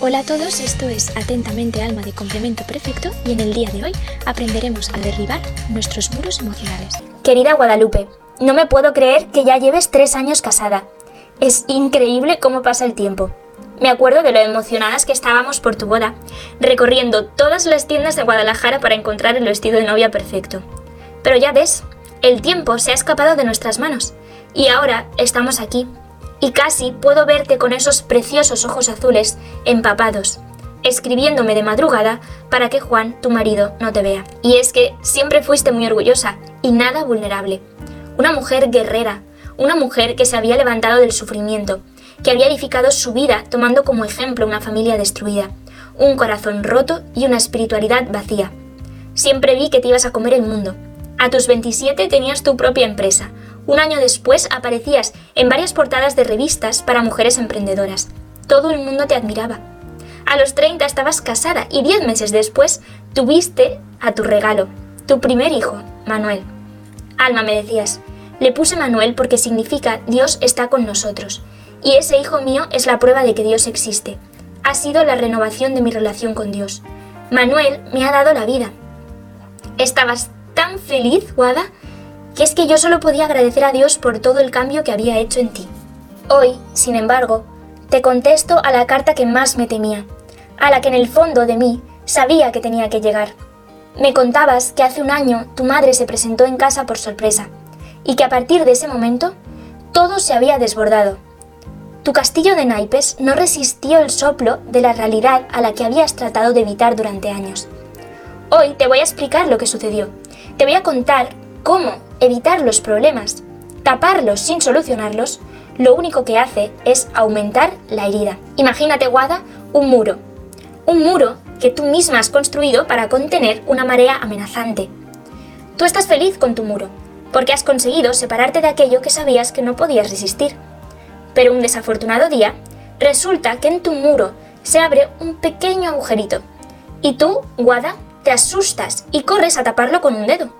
Hola a todos, esto es Atentamente Alma de Complemento Perfecto y en el día de hoy aprenderemos a derribar nuestros muros emocionales. Querida Guadalupe, no me puedo creer que ya lleves tres años casada. Es increíble cómo pasa el tiempo. Me acuerdo de lo emocionadas que estábamos por tu boda, recorriendo todas las tiendas de Guadalajara para encontrar el vestido de novia perfecto. Pero ya ves, el tiempo se ha escapado de nuestras manos y ahora estamos aquí. Y casi puedo verte con esos preciosos ojos azules empapados, escribiéndome de madrugada para que Juan, tu marido, no te vea. Y es que siempre fuiste muy orgullosa y nada vulnerable. Una mujer guerrera, una mujer que se había levantado del sufrimiento, que había edificado su vida tomando como ejemplo una familia destruida, un corazón roto y una espiritualidad vacía. Siempre vi que te ibas a comer el mundo. A tus 27 tenías tu propia empresa. Un año después aparecías en varias portadas de revistas para mujeres emprendedoras. Todo el mundo te admiraba. A los 30 estabas casada y 10 meses después tuviste a tu regalo, tu primer hijo, Manuel. Alma, me decías, le puse Manuel porque significa Dios está con nosotros. Y ese hijo mío es la prueba de que Dios existe. Ha sido la renovación de mi relación con Dios. Manuel me ha dado la vida. Estabas tan feliz, Guada, que es que yo solo podía agradecer a Dios por todo el cambio que había hecho en ti. Hoy, sin embargo, te contesto a la carta que más me temía, a la que en el fondo de mí sabía que tenía que llegar. Me contabas que hace un año tu madre se presentó en casa por sorpresa y que a partir de ese momento todo se había desbordado tu castillo de naipes no resistió el soplo de la realidad a la que habías tratado de evitar durante años. Hoy te voy a explicar lo que sucedió. Te voy a contar cómo evitar los problemas. Taparlos sin solucionarlos, lo único que hace es aumentar la herida. Imagínate, Guada, un muro. Un muro que tú misma has construido para contener una marea amenazante. Tú estás feliz con tu muro, porque has conseguido separarte de aquello que sabías que no podías resistir. Pero un desafortunado día, resulta que en tu muro se abre un pequeño agujerito. Y tú, Guada, te asustas y corres a taparlo con un dedo.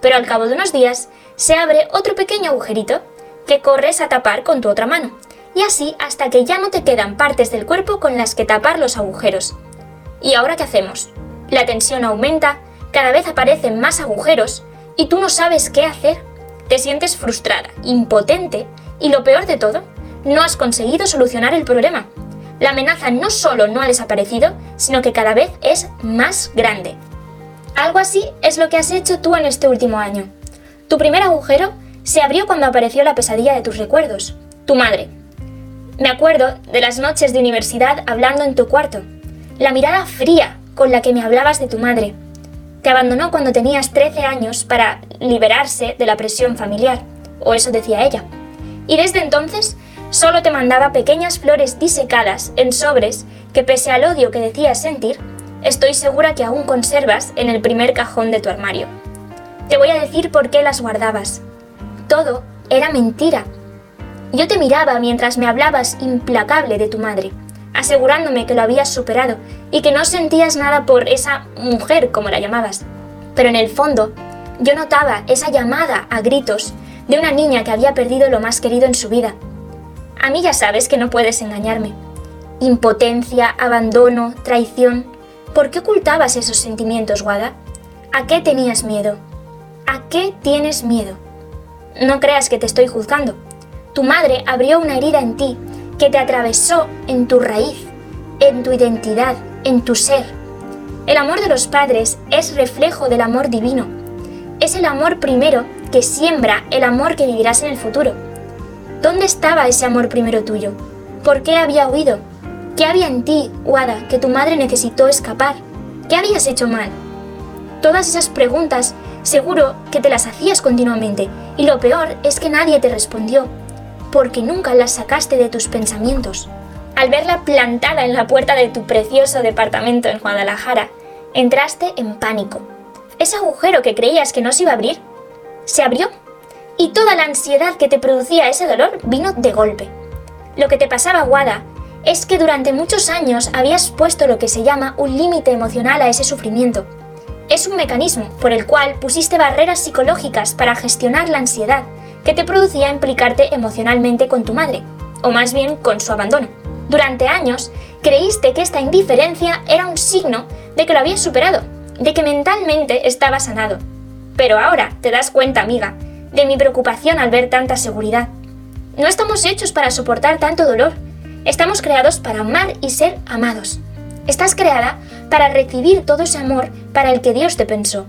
Pero al cabo de unos días, se abre otro pequeño agujerito que corres a tapar con tu otra mano. Y así hasta que ya no te quedan partes del cuerpo con las que tapar los agujeros. ¿Y ahora qué hacemos? La tensión aumenta, cada vez aparecen más agujeros y tú no sabes qué hacer. Te sientes frustrada, impotente y lo peor de todo no has conseguido solucionar el problema. La amenaza no solo no ha desaparecido, sino que cada vez es más grande. Algo así es lo que has hecho tú en este último año. Tu primer agujero se abrió cuando apareció la pesadilla de tus recuerdos, tu madre. Me acuerdo de las noches de universidad hablando en tu cuarto, la mirada fría con la que me hablabas de tu madre. Te abandonó cuando tenías 13 años para liberarse de la presión familiar, o eso decía ella. Y desde entonces Solo te mandaba pequeñas flores disecadas en sobres que pese al odio que decías sentir, estoy segura que aún conservas en el primer cajón de tu armario. Te voy a decir por qué las guardabas. Todo era mentira. Yo te miraba mientras me hablabas implacable de tu madre, asegurándome que lo habías superado y que no sentías nada por esa mujer, como la llamabas. Pero en el fondo, yo notaba esa llamada a gritos de una niña que había perdido lo más querido en su vida a mí ya sabes que no puedes engañarme. Impotencia, abandono, traición. ¿Por qué ocultabas esos sentimientos, Wada? ¿A qué tenías miedo? ¿A qué tienes miedo? No creas que te estoy juzgando. Tu madre abrió una herida en ti que te atravesó en tu raíz, en tu identidad, en tu ser. El amor de los padres es reflejo del amor divino. Es el amor primero que siembra el amor que vivirás en el futuro. ¿Dónde estaba ese amor primero tuyo? ¿Por qué había huido? ¿Qué había en ti, Wada, que tu madre necesitó escapar? ¿Qué habías hecho mal? Todas esas preguntas seguro que te las hacías continuamente y lo peor es que nadie te respondió, porque nunca las sacaste de tus pensamientos. Al verla plantada en la puerta de tu precioso departamento en Guadalajara, entraste en pánico. Ese agujero que creías que no se iba a abrir, se abrió y toda la ansiedad que te producía ese dolor vino de golpe. Lo que te pasaba, Wada, es que durante muchos años habías puesto lo que se llama un límite emocional a ese sufrimiento. Es un mecanismo por el cual pusiste barreras psicológicas para gestionar la ansiedad que te producía implicarte emocionalmente con tu madre, o más bien con su abandono. Durante años Creíste que esta indiferencia era un signo de que lo habías superado, de que mentalmente estaba sanado. Pero ahora te das cuenta, amiga, de mi preocupación al ver tanta seguridad. No estamos hechos para soportar tanto dolor. Estamos creados para amar y ser amados. Estás creada para recibir todo ese amor para el que Dios te pensó.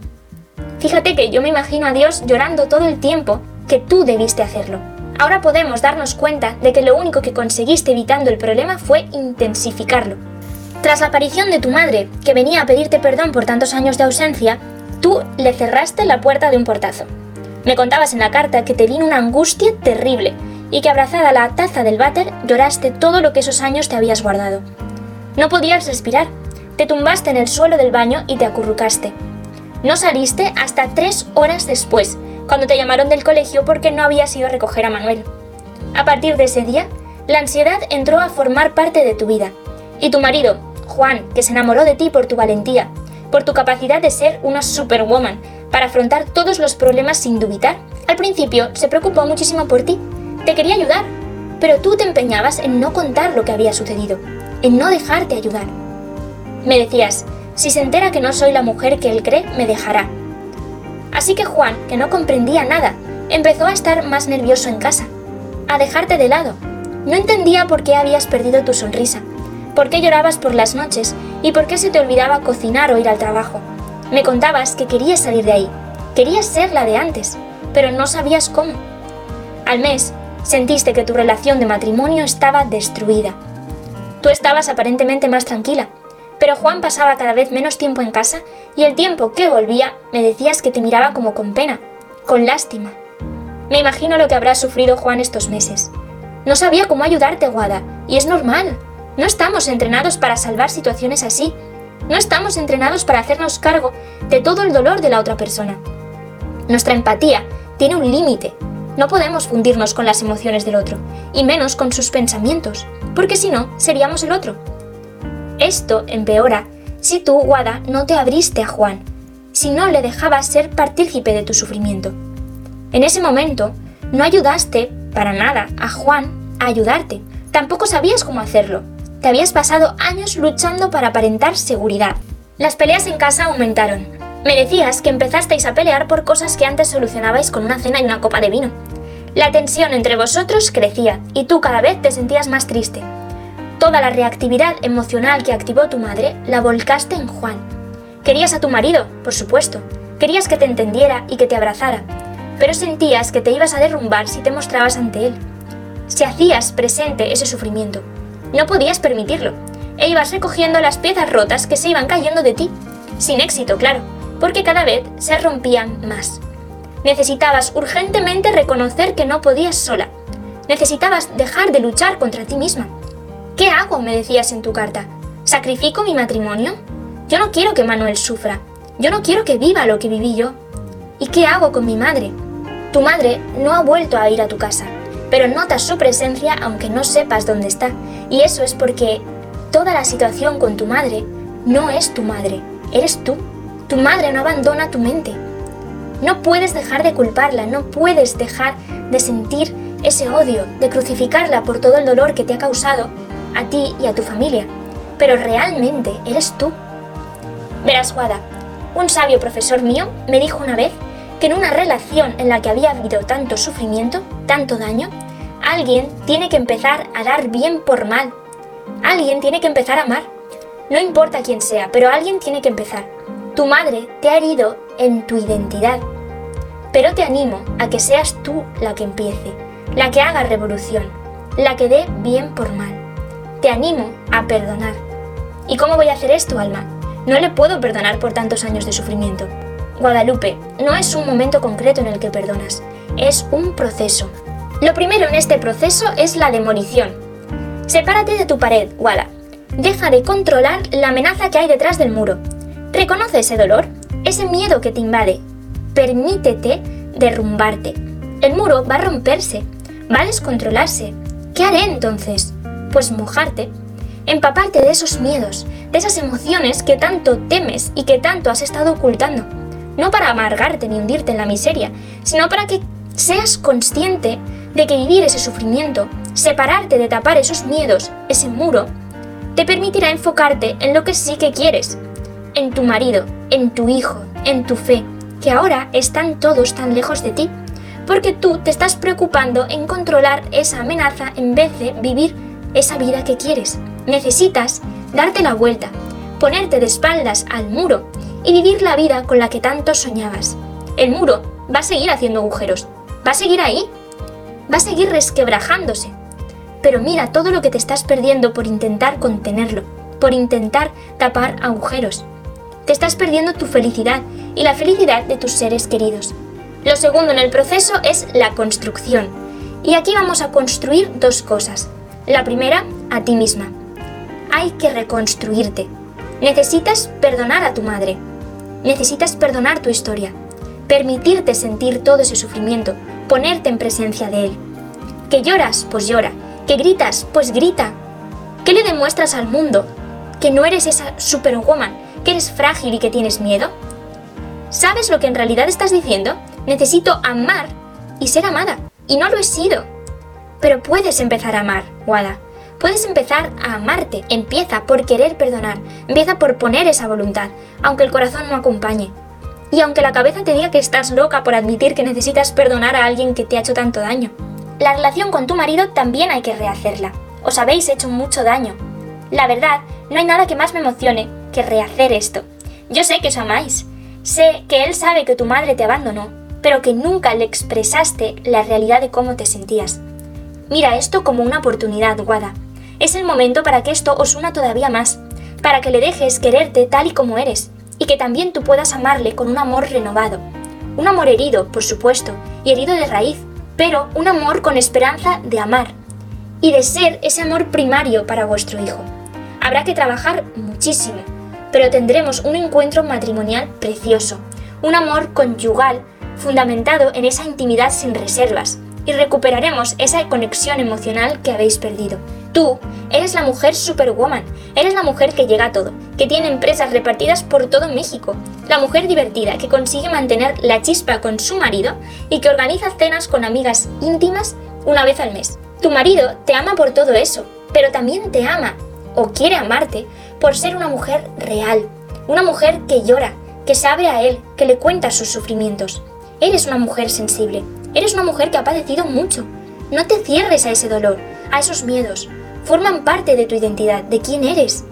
Fíjate que yo me imagino a Dios llorando todo el tiempo que tú debiste hacerlo. Ahora podemos darnos cuenta de que lo único que conseguiste evitando el problema fue intensificarlo. Tras la aparición de tu madre, que venía a pedirte perdón por tantos años de ausencia, tú le cerraste la puerta de un portazo. Me contabas en la carta que te vino una angustia terrible y que abrazada a la taza del váter lloraste todo lo que esos años te habías guardado. No podías respirar, te tumbaste en el suelo del baño y te acurrucaste. No saliste hasta tres horas después, cuando te llamaron del colegio porque no habías ido a recoger a Manuel. A partir de ese día, la ansiedad entró a formar parte de tu vida. Y tu marido, Juan, que se enamoró de ti por tu valentía, por tu capacidad de ser una superwoman, para afrontar todos los problemas sin dubitar, al principio se preocupó muchísimo por ti. Te quería ayudar, pero tú te empeñabas en no contar lo que había sucedido, en no dejarte ayudar. Me decías, si se entera que no soy la mujer que él cree, me dejará. Así que Juan, que no comprendía nada, empezó a estar más nervioso en casa, a dejarte de lado. No entendía por qué habías perdido tu sonrisa, por qué llorabas por las noches y por qué se te olvidaba cocinar o ir al trabajo. Me contabas que querías salir de ahí, querías ser la de antes, pero no sabías cómo. Al mes, sentiste que tu relación de matrimonio estaba destruida. Tú estabas aparentemente más tranquila, pero Juan pasaba cada vez menos tiempo en casa y el tiempo que volvía me decías que te miraba como con pena, con lástima. Me imagino lo que habrá sufrido Juan estos meses. No sabía cómo ayudarte, Guada, y es normal. No estamos entrenados para salvar situaciones así. No estamos entrenados para hacernos cargo de todo el dolor de la otra persona. Nuestra empatía tiene un límite. No podemos fundirnos con las emociones del otro, y menos con sus pensamientos, porque si no, seríamos el otro. Esto empeora si tú, Guada, no te abriste a Juan, si no le dejabas ser partícipe de tu sufrimiento. En ese momento, no ayudaste para nada a Juan a ayudarte. Tampoco sabías cómo hacerlo, te habías pasado años luchando para aparentar seguridad. Las peleas en casa aumentaron. Me decías que empezasteis a pelear por cosas que antes solucionabais con una cena y una copa de vino. La tensión entre vosotros crecía y tú cada vez te sentías más triste. Toda la reactividad emocional que activó tu madre la volcaste en Juan. Querías a tu marido, por supuesto. Querías que te entendiera y que te abrazara. Pero sentías que te ibas a derrumbar si te mostrabas ante él. Si hacías presente ese sufrimiento. No podías permitirlo, e ibas recogiendo las piezas rotas que se iban cayendo de ti, sin éxito, claro, porque cada vez se rompían más. Necesitabas urgentemente reconocer que no podías sola. Necesitabas dejar de luchar contra ti misma. ¿Qué hago? me decías en tu carta. ¿Sacrifico mi matrimonio? Yo no quiero que Manuel sufra. Yo no quiero que viva lo que viví yo. ¿Y qué hago con mi madre? Tu madre no ha vuelto a ir a tu casa pero notas su presencia aunque no sepas dónde está. Y eso es porque toda la situación con tu madre no es tu madre, eres tú. Tu madre no abandona tu mente. No puedes dejar de culparla, no puedes dejar de sentir ese odio, de crucificarla por todo el dolor que te ha causado a ti y a tu familia. Pero realmente eres tú. Verás, Guada, un sabio profesor mío me dijo una vez que en una relación en la que había habido tanto sufrimiento, tanto daño, alguien tiene que empezar a dar bien por mal. Alguien tiene que empezar a amar. No importa quién sea, pero alguien tiene que empezar. Tu madre te ha herido en tu identidad. Pero te animo a que seas tú la que empiece, la que haga revolución, la que dé bien por mal. Te animo a perdonar. ¿Y cómo voy a hacer esto, Alma? No le puedo perdonar por tantos años de sufrimiento. Guadalupe, no es un momento concreto en el que perdonas, es un proceso. Lo primero en este proceso es la demolición. Sepárate de tu pared, Wada. Deja de controlar la amenaza que hay detrás del muro. Reconoce ese dolor, ese miedo que te invade. Permítete derrumbarte. El muro va a romperse, va a descontrolarse. ¿Qué haré entonces? Pues mojarte, empaparte de esos miedos, de esas emociones que tanto temes y que tanto has estado ocultando no para amargarte ni hundirte en la miseria, sino para que seas consciente de que vivir ese sufrimiento, separarte de tapar esos miedos, ese muro, te permitirá enfocarte en lo que sí que quieres, en tu marido, en tu hijo, en tu fe, que ahora están todos tan lejos de ti, porque tú te estás preocupando en controlar esa amenaza en vez de vivir esa vida que quieres. Necesitas darte la vuelta, ponerte de espaldas al muro y vivir la vida con la que tanto soñabas. El muro va a seguir haciendo agujeros, va a seguir ahí, va a seguir resquebrajándose. Pero mira todo lo que te estás perdiendo por intentar contenerlo, por intentar tapar agujeros. Te estás perdiendo tu felicidad y la felicidad de tus seres queridos. Lo segundo en el proceso es la construcción. Y aquí vamos a construir dos cosas. La primera, a ti misma. Hay que reconstruirte. Necesitas perdonar a tu madre. Necesitas perdonar tu historia. Permitirte sentir todo ese sufrimiento. Ponerte en presencia de él. Que lloras, pues llora. Que gritas, pues grita. ¿Qué le demuestras al mundo? Que no eres esa superwoman, que eres frágil y que tienes miedo. ¿Sabes lo que en realidad estás diciendo? Necesito amar y ser amada. Y no lo he sido. Pero puedes empezar a amar, Wada. Puedes empezar a amarte. Empieza por querer perdonar. Empieza por poner esa voluntad, aunque el corazón no acompañe. Y aunque la cabeza te diga que estás loca por admitir que necesitas perdonar a alguien que te ha hecho tanto daño. La relación con tu marido también hay que rehacerla. Os habéis hecho mucho daño. La verdad, no hay nada que más me emocione que rehacer esto. Yo sé que os amáis. Sé que él sabe que tu madre te abandonó, pero que nunca le expresaste la realidad de cómo te sentías. Mira esto como una oportunidad, Guada. Es el momento para que esto os una todavía más, para que le dejes quererte tal y como eres, y que también tú puedas amarle con un amor renovado. Un amor herido, por supuesto, y herido de raíz, pero un amor con esperanza de amar, y de ser ese amor primario para vuestro hijo. Habrá que trabajar muchísimo, pero tendremos un encuentro matrimonial precioso, un amor conyugal fundamentado en esa intimidad sin reservas, y recuperaremos esa conexión emocional que habéis perdido. Tú eres la mujer superwoman, eres la mujer que llega a todo, que tiene empresas repartidas por todo México, la mujer divertida que consigue mantener la chispa con su marido y que organiza cenas con amigas íntimas una vez al mes. Tu marido te ama por todo eso, pero también te ama, o quiere amarte, por ser una mujer real, una mujer que llora, que sabe a él, que le cuenta sus sufrimientos. Eres una mujer sensible, Eres una mujer que ha padecido mucho. No te cierres a ese dolor, a esos miedos. Forman parte de tu identidad, de quién eres.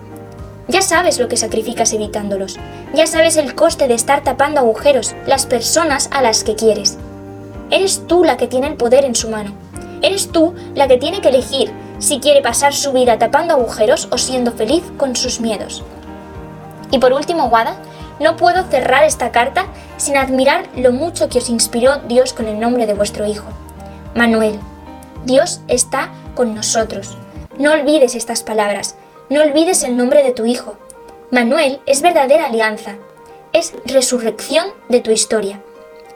Ya sabes lo que sacrificas evitándolos. Ya sabes el coste de estar tapando agujeros, las personas a las que quieres. Eres tú la que tiene el poder en su mano. Eres tú la que tiene que elegir si quiere pasar su vida tapando agujeros o siendo feliz con sus miedos. Y por último, Wada, no puedo cerrar esta carta sin admirar lo mucho que os inspiró Dios con el nombre de vuestro Hijo. Manuel, Dios está con nosotros. No olvides estas palabras, no olvides el nombre de tu Hijo. Manuel es verdadera alianza, es resurrección de tu historia.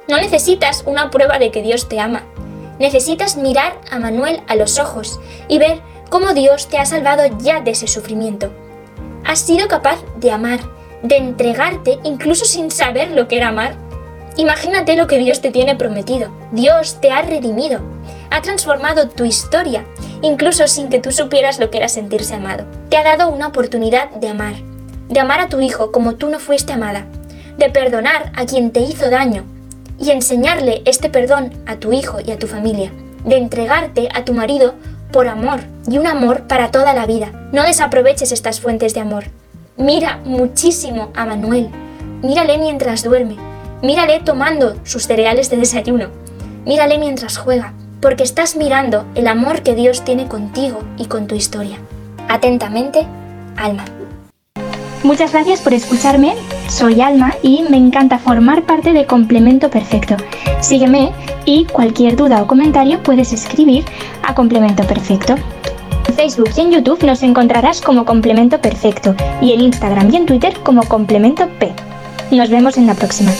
No necesitas una prueba de que Dios te ama. Necesitas mirar a Manuel a los ojos y ver cómo Dios te ha salvado ya de ese sufrimiento. Has sido capaz de amar de entregarte incluso sin saber lo que era amar. Imagínate lo que Dios te tiene prometido. Dios te ha redimido. Ha transformado tu historia, incluso sin que tú supieras lo que era sentirse amado. Te ha dado una oportunidad de amar. De amar a tu hijo como tú no fuiste amada. De perdonar a quien te hizo daño. Y enseñarle este perdón a tu hijo y a tu familia. De entregarte a tu marido por amor y un amor para toda la vida. No desaproveches estas fuentes de amor. Mira muchísimo a Manuel. Mírale mientras duerme. Mírale tomando sus cereales de desayuno. Mírale mientras juega, porque estás mirando el amor que Dios tiene contigo y con tu historia. Atentamente, Alma. Muchas gracias por escucharme. Soy Alma y me encanta formar parte de Complemento Perfecto. Sígueme y cualquier duda o comentario puedes escribir a Complemento Perfecto. En Facebook y en YouTube nos encontrarás como Complemento Perfecto y en Instagram y en Twitter como Complemento P. Nos vemos en la próxima.